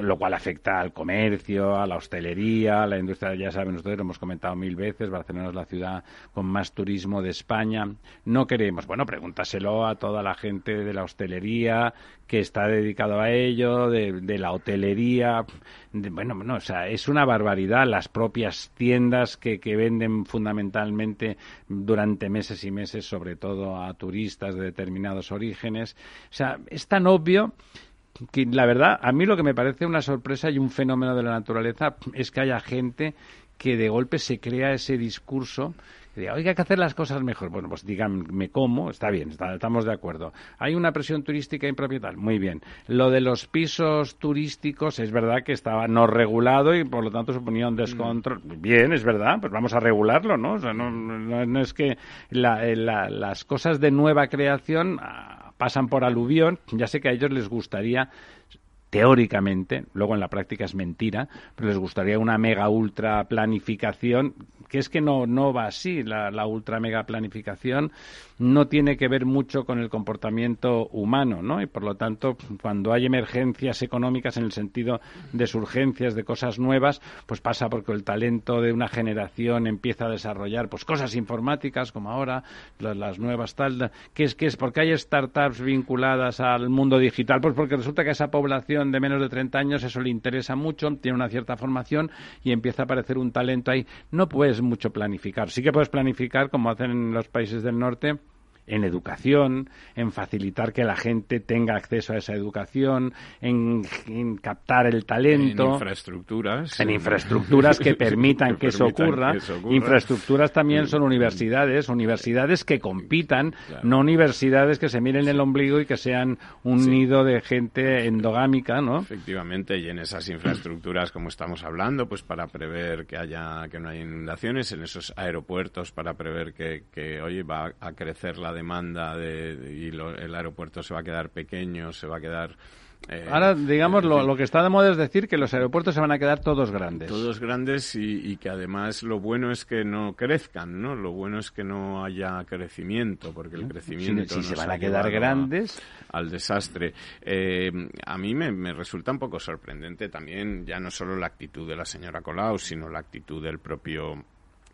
A: lo cual afecta al comercio, a la hostelería, a la industria, ya saben ustedes, lo hemos comentado mil veces, Barcelona es la ciudad con más turismo de España. No queremos, bueno, pregúntaselo a toda la gente de la hostelería que está dedicado a ello, de, la hotelería. bueno, no, o sea, es una barbaridad las propias tiendas que, que venden fundamentalmente durante meses y meses, sobre todo a turistas de determinados orígenes. O sea, es tan obvio que la verdad, a mí lo que me parece una sorpresa y un fenómeno de la naturaleza es que haya gente que de golpe se crea ese discurso que diga, oiga, hay que hacer las cosas mejor. Bueno, pues díganme cómo, está bien, estamos de acuerdo. Hay una presión turística impropietaria, muy bien. Lo de los pisos turísticos es verdad que estaba no regulado y por lo tanto suponía un descontrol. Bien, es verdad, pues vamos a regularlo, ¿no? O sea, no, no, es que eh, las cosas de nueva creación pasan por aluvión, ya sé que a ellos les gustaría teóricamente, luego en la práctica es mentira, pero les gustaría una mega ultra planificación que es que no, no va así. La, la ultra mega planificación no tiene que ver mucho con el comportamiento humano, ¿no? Y por lo tanto, cuando hay emergencias económicas en el sentido de surgencias, de cosas nuevas, pues pasa porque el talento de una generación empieza a desarrollar pues cosas informáticas como ahora, las, las nuevas tal, ¿qué es que es porque hay startups vinculadas al mundo digital, pues porque resulta que esa población de menos de 30 años eso le interesa mucho, tiene una cierta formación y empieza a aparecer un talento ahí. No puedes mucho planificar. Sí que puedes planificar como hacen en los países del norte en educación, en facilitar que la gente tenga acceso a esa educación, en, captar el talento.
B: En infraestructuras.
A: En infraestructuras que permitan que, eso ocurra. Infraestructuras también son universidades, universidades que compitan, no universidades que se miren el ombligo y que sean un nido de gente endogámica, ¿no?
B: Efectivamente, y en esas infraestructuras, como estamos hablando, pues para prever que haya que no haya inundaciones, en esos aeropuertos para prever que, que oye, va a crecer la demanda de, y el aeropuerto se va a quedar pequeño, se va a quedar...
A: Eh, Ahora, digamos, lo, que está de moda es decir que los aeropuertos se van a quedar todos grandes.
B: Todos grandes y, que además lo bueno es que no crezcan, ¿no? Lo bueno es que no haya crecimiento, porque el crecimiento...
A: Si, se van a quedar grandes...
B: al desastre. Eh, a mí me, me, resulta un poco sorprendente también, ya no solo la actitud de la señora Colau, sino la actitud del propio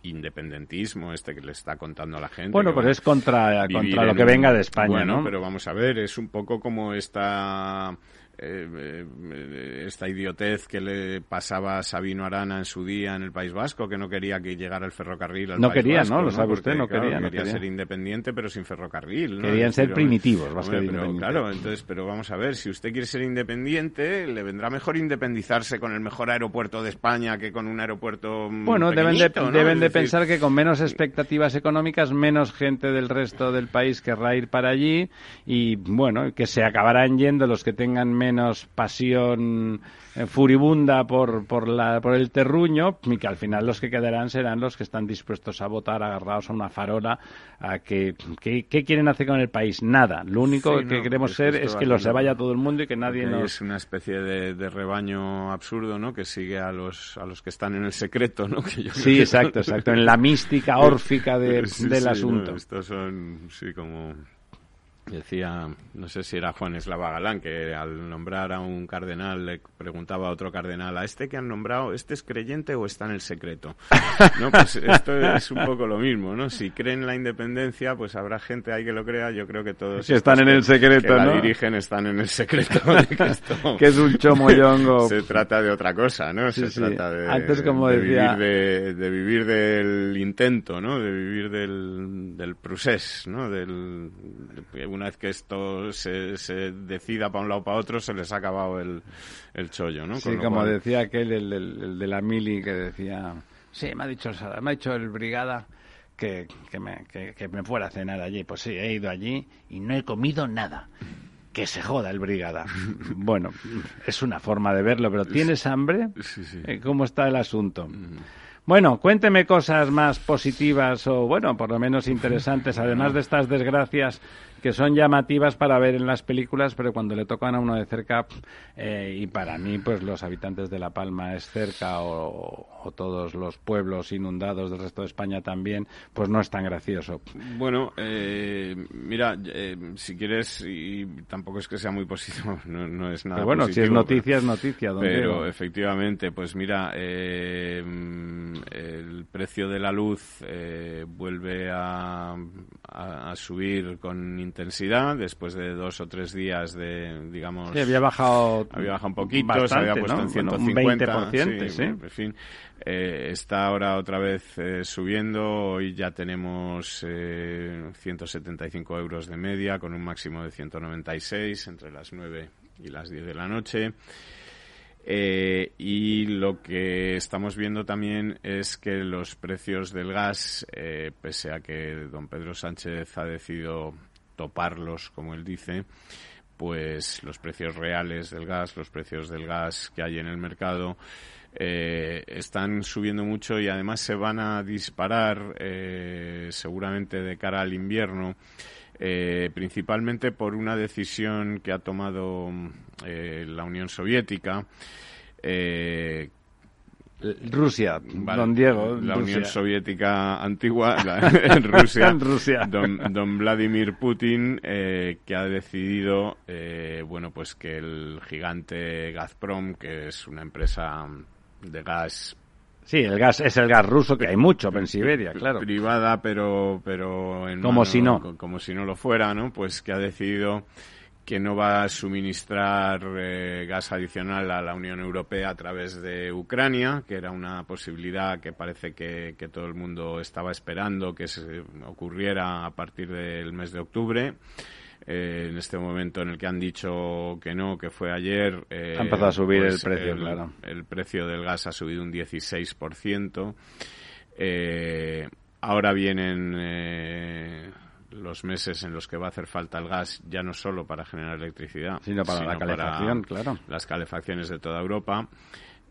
B: independentismo este que le está contando a la gente.
A: Bueno, pero es contra, contra lo que venga de España,
B: bueno,
A: ¿no?
B: pero vamos a ver, es un poco como esta eh, eh, esta idiotez que le pasaba a Sabino Arana en su día en el País Vasco, que no quería que llegara el ferrocarril al
A: no
B: País
A: quería,
B: Vasco.
A: ¿no? Lo sabe usted, no quería.
B: no quería ser independiente, pero sin ferrocarril. ¿no?
A: Querían ser primitivos, más
B: pero, Claro, entonces, pero vamos a ver, si usted quiere ser independiente, le vendrá mejor independizarse con el mejor aeropuerto de España que con un aeropuerto
A: Bueno, deben de, deben de pensar que con menos expectativas económicas, menos gente del resto del país querrá ir para allí y, bueno, que se acabarán yendo los que tengan menos pasión eh, furibunda por, por, la, por el terruño y que al final los que quedarán serán los que están dispuestos a votar agarrados a una farola a que, ¿qué quieren hacer con el país? Nada. Lo único que queremos ser es que lo se vaya todo el mundo y que nadie nos...
B: Es una especie de, rebaño absurdo, ¿no? Que sigue a los, a los que están en el secreto, ¿no? Que
A: sí, exacto, exacto. En la mística órfica del asunto.
B: estos son, sí, como Decía, no sé si era Juan Eslava Galán, que al nombrar a un cardenal le preguntaba a otro cardenal, ¿a este que han nombrado, este es creyente o está en el secreto? no, pues esto es un poco lo mismo, ¿no? Si creen la independencia, pues habrá gente ahí que lo crea, yo creo que todos...
A: Que están en el secreto, que
B: la dirigen están en el secreto.
A: que, es un chomoyongo.
B: Se trata de otra cosa, ¿no? Se trata de,
A: Antes, como decía...
B: vivir, de, vivir del intento, ¿no? De vivir del, del procés, ¿no? Del, una vez que esto se, se decida para un lado o para otro, se les ha acabado el, el chollo, ¿no?
A: sí, como decía aquel, el, el, de la mili, que decía, sí, me ha dicho, me ha dicho el brigada que, que, me, que, me fuera a cenar allí. Pues sí, he ido allí y no he comido nada que se joda el brigada. bueno, es una forma de verlo, pero ¿tienes hambre?
B: Sí, sí.
A: Eh, ¿Cómo está el asunto? Mm. Bueno, cuénteme cosas más positivas o, bueno, por lo menos interesantes, además de estas desgracias que son llamativas para ver en las películas, pero cuando le tocan a uno de cerca, eh, y para mí, pues los habitantes de La Palma es cerca, o, todos los pueblos inundados del resto de España también, pues no es tan gracioso.
B: Bueno, eh, mira, eh, si quieres, y tampoco es que sea muy positivo, no, es nada
A: pero bueno,
B: si
A: es noticia, es noticia.
B: Pero efectivamente, pues mira, el precio de la luz vuelve a, a subir con intensidad después de dos o tres días de, digamos...
A: había bajado...
B: Había bajado un poquito, se había puesto en 150.
A: un 20%, sí.
B: en fin, eh, está ahora otra vez eh, subiendo. Hoy ya tenemos eh, 175 euros de media con un máximo de 196 entre las 9 y las 10 de la noche. Eh, y lo que estamos viendo también es que los precios del gas, eh, pese a que don Pedro Sánchez ha decidido toparlos, como él dice, pues los precios reales del gas, los precios del gas que hay en el mercado, eh, están subiendo mucho y además se van a disparar eh, seguramente de cara al invierno eh, principalmente por una decisión que ha tomado la Unión Soviética.
A: Rusia, don Diego.
B: La Unión Soviética antigua, en Rusia,
A: Rusia.
B: Don, Vladimir Putin, que ha decidido, bueno, pues que el gigante Gazprom, que es una empresa de gas
A: Sí, el gas es el gas ruso que hay mucho en Siberia, claro.
B: Privada, pero pero en
A: como si no,
B: como si no lo fuera, ¿no? Pues que ha decidido que no va a suministrar eh, gas adicional a la Unión Europea a través de Ucrania, que era una posibilidad que parece que, que todo el mundo estaba esperando que se ocurriera a partir del mes de octubre. Eh, en este momento en el que han dicho que no, que fue ayer.
A: Eh, ha empezado a subir el pues, precio, claro.
B: El precio del gas ha subido un 16%. Eh, ahora vienen eh, los meses en los que va a hacer falta el gas, ya no solo para generar electricidad,
A: sino para la calefacción, claro.
B: Las calefacciones de toda Europa.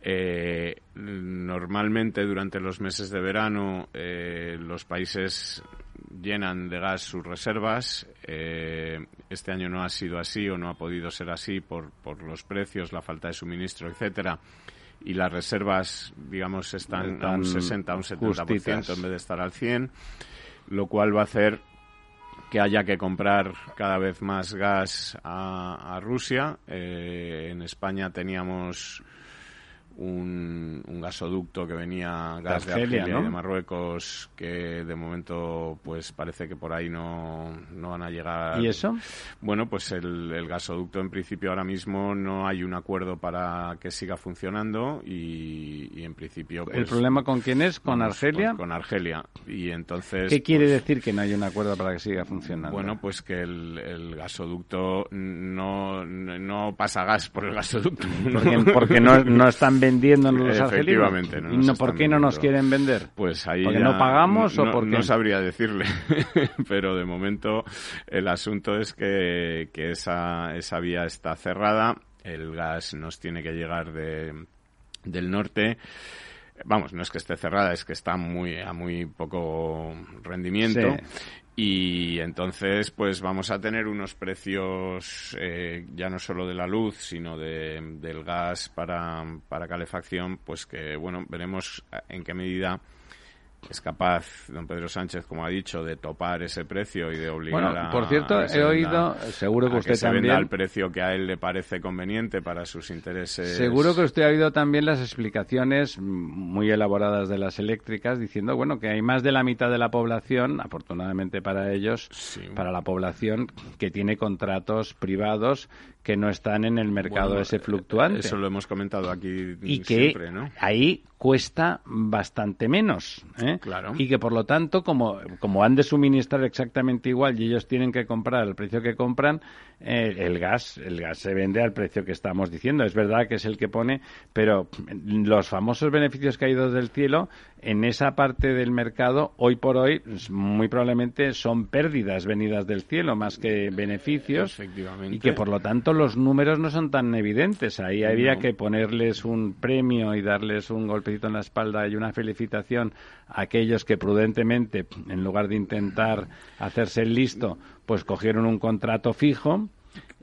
B: Eh, normalmente durante los meses de verano eh, los países llenan de gas sus reservas. Eh, este año no ha sido así o no ha podido ser así por, por los precios, la falta de suministro, etcétera. Y las reservas, digamos, están, a un 60, a un 70% en vez de estar al 100, lo cual va a hacer que haya que comprar cada vez más gas a, Rusia. Eh, en España teníamos un, gasoducto que venía gas de Argelia, y de Marruecos que de momento pues parece que por ahí no, no van a llegar.
A: ¿Y eso?
B: Bueno, pues el, gasoducto en principio ahora mismo no hay un acuerdo para que siga funcionando y, en principio...
A: ¿El pues, problema con quién es? ¿Con Argelia?
B: Con, Argelia. Y entonces...
A: ¿Qué quiere pues, decir que no hay un acuerdo para que siga funcionando?
B: Bueno, pues que el, gasoducto no, no pasa gas por el gasoducto.
A: Porque, porque no, no están vendiendo los No ¿Y por qué no nos quieren vender?
B: Pues ahí
A: ¿Porque no pagamos o porque...?
B: No sabría decirle, pero de momento el asunto es que, que esa, esa vía está cerrada, el gas nos tiene que llegar de, del norte vamos, no es que esté cerrada, es que está muy a muy poco rendimiento. Y entonces, pues vamos a tener unos precios eh, ya no solo de la luz, sino de, del gas para, para calefacción, pues que, bueno, veremos en qué medida es capaz don Pedro Sánchez, como ha dicho, de topar ese precio y de obligar
A: bueno, Por cierto, he oído, seguro que usted
B: se
A: también.
B: Venda al precio que a él le parece conveniente para sus intereses.
A: Seguro que usted ha oído también las explicaciones muy elaboradas de las eléctricas diciendo, bueno, que hay más de la mitad de la población, afortunadamente para ellos, para la población que tiene contratos privados que no están en el mercado ese fluctuante.
B: Eso lo hemos comentado aquí
A: y que ahí cuesta bastante menos. ¿eh?
B: Claro.
A: Y que por lo tanto, como, como han de suministrar exactamente igual y ellos tienen que comprar al precio que compran, eh, el gas el gas se vende al precio que estamos diciendo. Es verdad que es el que pone, pero los famosos beneficios caídos del cielo en esa parte del mercado, hoy por hoy, pues, muy probablemente son pérdidas venidas del cielo más que beneficios.
B: Efectivamente.
A: Y que por lo tanto los números no son tan evidentes. Ahí habría que ponerles un premio y darles un golpecito en la espalda y una felicitación a aquellos que prudentemente, en lugar de intentar hacerse el listo, pues cogieron un contrato fijo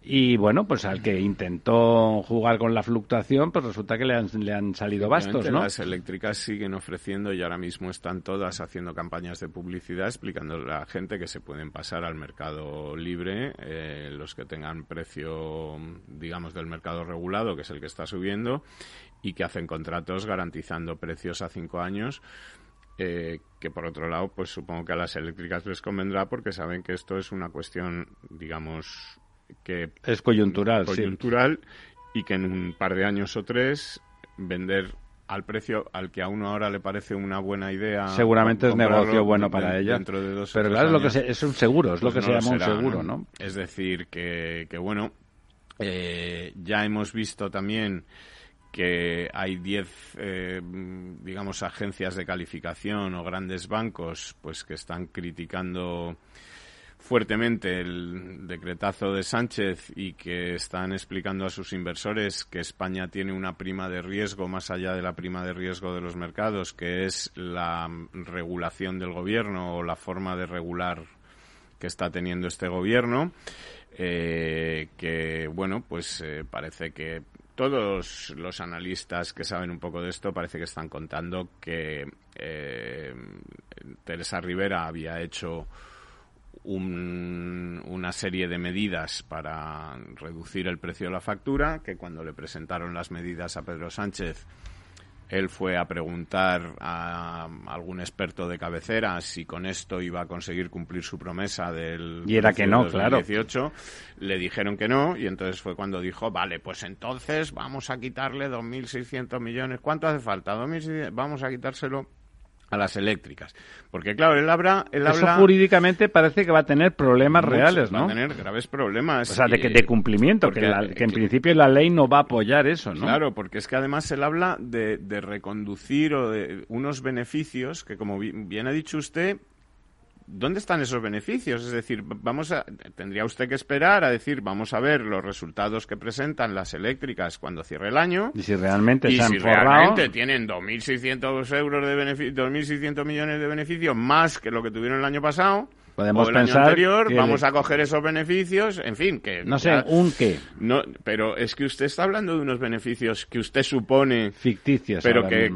A: y bueno, pues al que intentó jugar con la fluctuación, pues resulta que le han, le han salido bastos, ¿no?
B: Las eléctricas siguen ofreciendo y ahora mismo están todas haciendo campañas de publicidad explicando a la gente que se pueden pasar al mercado libre, eh, los que tengan precio, digamos, del mercado regulado, que es el que está subiendo, y que hacen contratos garantizando precios a cinco años. Eh, que por otro lado, pues supongo que a las eléctricas les convendrá porque saben que esto es una cuestión, digamos, que
A: es coyuntural,
B: coyuntural y que en un par de años o tres vender al precio al que a uno ahora le parece una buena idea.
A: Seguramente es negocio bueno para ella.
B: Dentro de dos
A: Pero claro, es, lo que es un seguro, es lo pues que se llama un seguro, ¿no?
B: Es decir, que, que bueno, eh, ya hemos visto también que hay 10, eh, digamos, agencias de calificación o grandes bancos pues que están criticando fuertemente el decretazo de Sánchez y que están explicando a sus inversores que España tiene una prima de riesgo más allá de la prima de riesgo de los mercados, que es la regulación del gobierno o la forma de regular que está teniendo este gobierno. que bueno pues parece que todos los analistas que saben un poco de esto parece que están contando que Teresa Rivera había hecho una serie de medidas para reducir el precio de la factura, que cuando le presentaron las medidas a Pedro Sánchez, él fue a preguntar a algún experto de cabecera si con esto iba a conseguir cumplir su promesa del
A: y era que no,
B: 2018. Le dijeron que no y entonces fue cuando dijo, vale, pues entonces vamos a quitarle 2.600 millones. ¿Cuánto hace falta? Vamos a quitárselo a las eléctricas. Porque, claro, él habla... Él
A: Eso jurídicamente parece que va a tener problemas reales, ¿no?
B: Va a tener graves problemas.
A: O sea, de, de cumplimiento, que, en principio la ley no va a apoyar eso, ¿no?
B: Claro, porque es que además él habla de, de reconducir o de unos beneficios que, como bien ha dicho usted, ¿dónde están esos beneficios? Es decir, vamos a, tendría usted que esperar a decir, vamos a ver los resultados que presentan las eléctricas cuando cierre el año.
A: Y si realmente
B: y
A: se
B: si realmente tienen 2.600 euros de beneficio, 2.600 millones de beneficios más que lo que tuvieron el año pasado,
A: Podemos
B: o el
A: pensar
B: año anterior, vamos a coger esos beneficios, en fin, que...
A: No sé, ¿un qué?
B: No, pero es que usted está hablando de unos beneficios que usted supone...
A: Ficticios.
B: Pero que,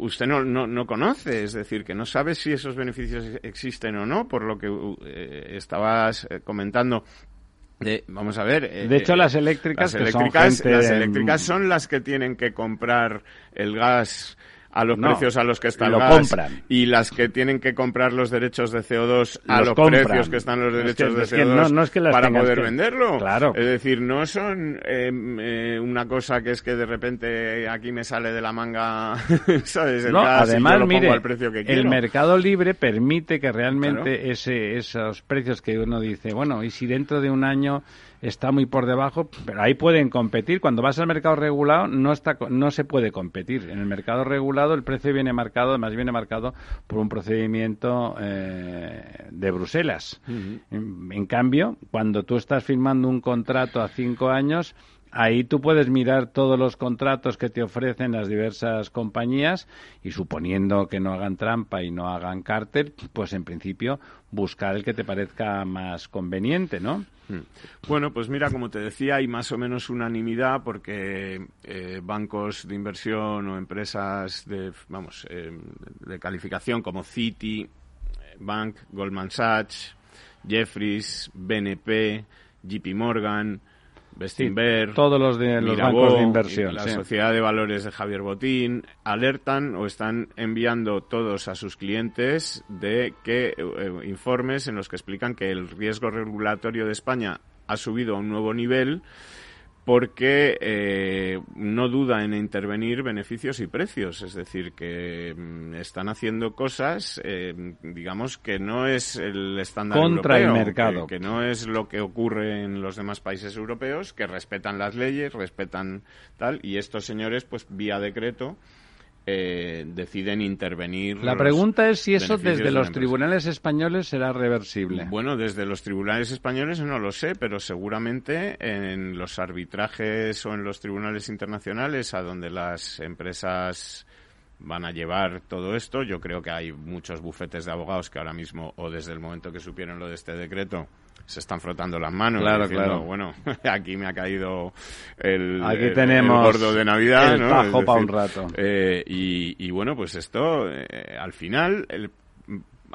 B: usted no, no, no, conoce, es decir, que no sabe si esos beneficios existen o no, por lo que eh, estabas eh, comentando. De, vamos a ver.
A: de hecho, las eléctricas,
B: las eléctricas, las eléctricas son las que tienen que comprar el gas a los precios a los que están
A: lo compran.
B: y las que tienen que comprar los derechos de CO2 a los, precios que están los derechos de CO2 para poder venderlo.
A: Claro.
B: Es decir, no son em, eh, una cosa que es que de repente aquí me sale de la manga, ¿sabes? El gas
A: además,
B: y yo lo
A: mire,
B: pongo al precio que quiero.
A: el mercado libre permite que realmente ese, esos precios que uno dice, bueno, y si dentro de un año está muy por debajo, pero ahí pueden competir. Cuando vas al mercado regulado no está no se puede competir. En el mercado regulado el precio viene marcado, además viene marcado por un procedimiento eh, de Bruselas. en, cambio, cuando tú estás firmando un contrato a cinco años, Ahí tú puedes mirar todos los contratos que te ofrecen las diversas compañías y suponiendo que no hagan trampa y no hagan cártel, pues en principio buscar el que te parezca más conveniente, ¿no?
B: Hmm. Bueno, pues mira, como te decía, hay más o menos unanimidad porque eh, bancos de inversión o empresas de, vamos, eh, de calificación como Citi, Bank, Goldman Sachs, Jeffries, BNP, JP Morgan, Bestinver,
A: todos los de los bancos de inversión,
B: la Sociedad de Valores de Javier Botín alertan o están enviando todos a sus clientes de que eh, informes en los que explican que el riesgo regulatorio de España ha subido a un nuevo nivel porque eh, no duda en intervenir beneficios y precios, es decir, que mm, están haciendo cosas, eh, digamos, que no es el estándar
A: contra
B: el
A: mercado,
B: que, no es lo que ocurre en los demás países europeos, que respetan las leyes, respetan tal, y estos señores, pues vía decreto, eh, deciden intervenir.
A: La pregunta es si eso desde los tribunales españoles será reversible.
B: Bueno, desde los tribunales españoles no lo sé, pero seguramente en los arbitrajes o en los tribunales internacionales a donde las empresas van a llevar todo esto, yo creo que hay muchos bufetes de abogados que ahora mismo o desde el momento que supieron lo de este decreto se están frotando las manos.
A: Claro, claro.
B: Bueno, aquí me ha caído el,
A: aquí tenemos
B: gordo de Navidad.
A: El
B: ¿no?
A: para un rato.
B: Eh, y, bueno, pues esto, eh, al final,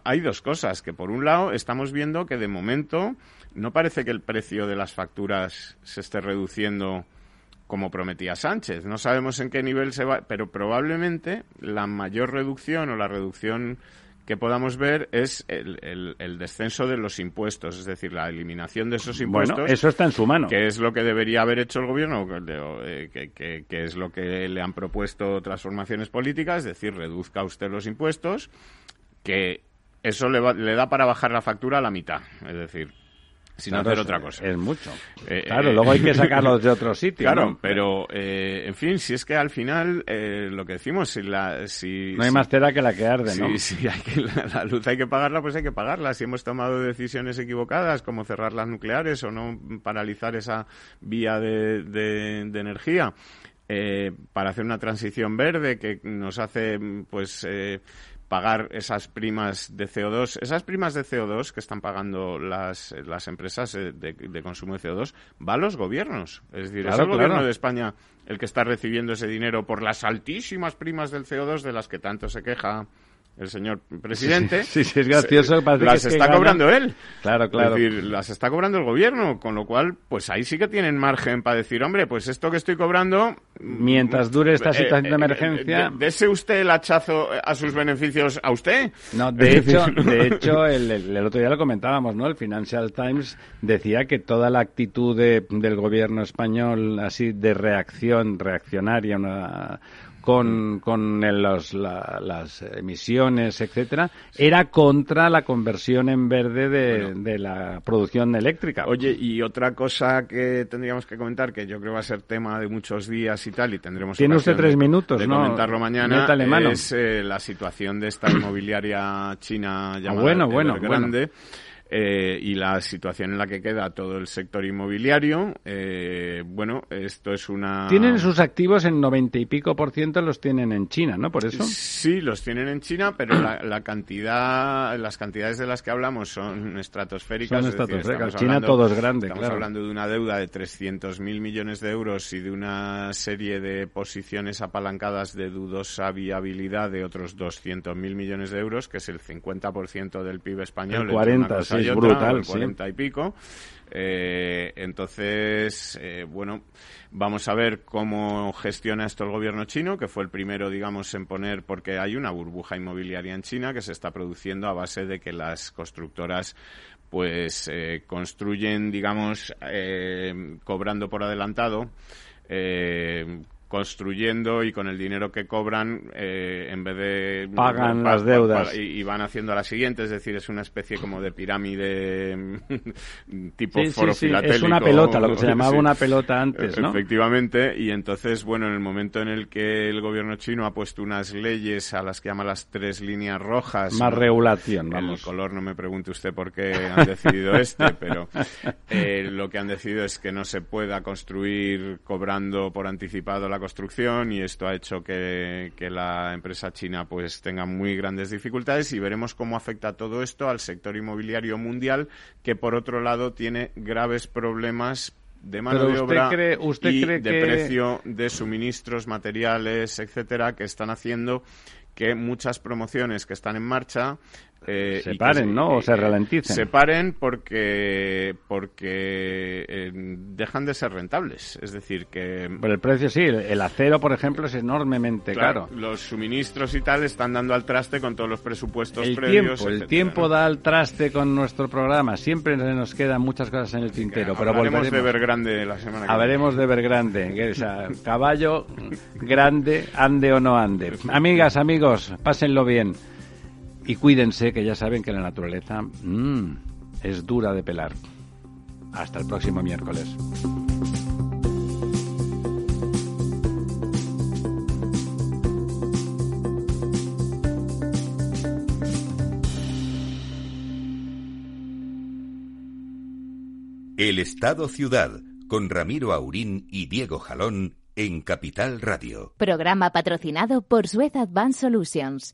B: hay dos cosas. Que por un lado, estamos viendo que de momento no parece que el precio de las facturas se esté reduciendo como prometía Sánchez. No sabemos en qué nivel se va, pero probablemente la mayor reducción o la reducción que podamos ver es el, el, descenso de los impuestos, es decir, la eliminación de esos impuestos.
A: Bueno, eso está en su mano.
B: Que es lo que debería haber hecho el gobierno, eh, que, que, que, es lo que le han propuesto transformaciones políticas, es decir, reduzca usted los impuestos, que eso le, le da para bajar la factura a la mitad. Es decir, sin hacer otra cosa.
A: Es mucho. Eh, claro, luego hay que sacarlos de otro sitio.
B: Claro, pero eh, en fin, si es que al final eh, lo que decimos, si la, si,
A: no hay más tela que la que arde, ¿no?
B: Si, hay que, la, luz hay que pagarla, pues hay que pagarla. Si hemos tomado decisiones equivocadas, como cerrar las nucleares o no paralizar esa vía de, de, de energía. para hacer una transición verde que nos hace pues pagar esas primas de CO2. Esas primas de CO2 que están pagando las, las empresas eh, de, consumo de CO2 va a los gobiernos. Es decir, es el gobierno de España el que está recibiendo ese dinero por las altísimas primas del CO2 de las que tanto se queja el señor presidente.
A: Sí, sí, es gracioso.
B: las está cobrando él.
A: Claro, claro.
B: Es decir, las está cobrando el gobierno, con lo cual, pues ahí sí que tienen margen para decir, hombre, pues esto que estoy cobrando...
A: Mientras dure esta eh, situación de eh, emergencia...
B: dese usted el hachazo a sus beneficios a usted.
A: No, de hecho, de hecho el, otro día lo comentábamos, ¿no? El Financial Times decía que toda la actitud del gobierno español, así de reacción, reaccionaria, una con, con los, las emisiones, etcétera, era contra la conversión en verde de, de, la producción eléctrica.
B: Oye, y otra cosa que tendríamos que comentar, que yo creo va a ser tema de muchos días y tal, y tendremos
A: Tiene usted tres minutos,
B: de
A: ¿no?
B: comentarlo mañana, es eh, la situación de esta inmobiliaria china ah, llamada
A: bueno, bueno,
B: Grande. Eh, y la situación en la que queda todo el sector inmobiliario. Eh, bueno, esto es una.
A: Tienen sus activos en 90 y pico por ciento los tienen en China, ¿no? Por eso.
B: Sí, los tienen en China, pero la, cantidad, las cantidades de las que hablamos son estratosféricas.
A: Son estratosféricas. China todo es grande,
B: Estamos hablando de una deuda de 300.000 millones de euros y de una serie de posiciones apalancadas de dudosa viabilidad de otros 200.000 millones de euros, que es el 50% del PIB español.
A: El 40, sí es brutal,
B: 40 y pico. Eh, entonces, eh, bueno, vamos a ver cómo gestiona esto el gobierno chino, que fue el primero, digamos, en poner, porque hay una burbuja inmobiliaria en China que se está produciendo a base de que las constructoras pues eh, construyen, digamos, cobrando por adelantado, construyendo y con el dinero que cobran, eh, en vez de...
A: Pagan las deudas.
B: y, van haciendo la siguiente, es decir, es una especie como de pirámide tipo foro filatélico.
A: Es una pelota, lo que se llamaba una pelota antes, ¿no?
B: Efectivamente, y entonces, bueno, en el momento en el que el gobierno chino ha puesto unas leyes a las que llama las tres líneas rojas...
A: Más regulación, vamos.
B: El color, no me pregunte usted por qué han decidido este, pero eh, lo que han decidido es que no se pueda construir cobrando por anticipado la construcción y esto ha hecho que, la empresa china pues tenga muy grandes dificultades y veremos cómo afecta todo esto al sector inmobiliario mundial que por otro lado tiene graves problemas de mano de obra y de precio de suministros, materiales, etcétera, que están haciendo que muchas promociones que están en marcha
A: eh, se paren, ¿no? O se ralenticen.
B: Se paren porque porque eh, dejan de ser rentables. Es decir, que...
A: Por el precio sí. El acero, por ejemplo, es enormemente caro.
B: Los suministros y tal están dando al traste con todos los presupuestos
A: el
B: previos.
A: Tiempo, el tiempo da al traste con nuestro programa. Siempre nos quedan muchas cosas en el tintero. pero
B: volveremos de ver grande la semana que
A: Hablaremos de ver grande. Caballo grande, ande o no ande. Amigas, amigos, pásenlo bien. Y cuídense, que ya saben que la naturaleza mmm, es dura de pelar. Hasta el próximo miércoles.
C: El Estado Ciudad, con Ramiro Aurín y Diego Jalón en Capital Radio.
D: Programa patrocinado por Suez Advanced Solutions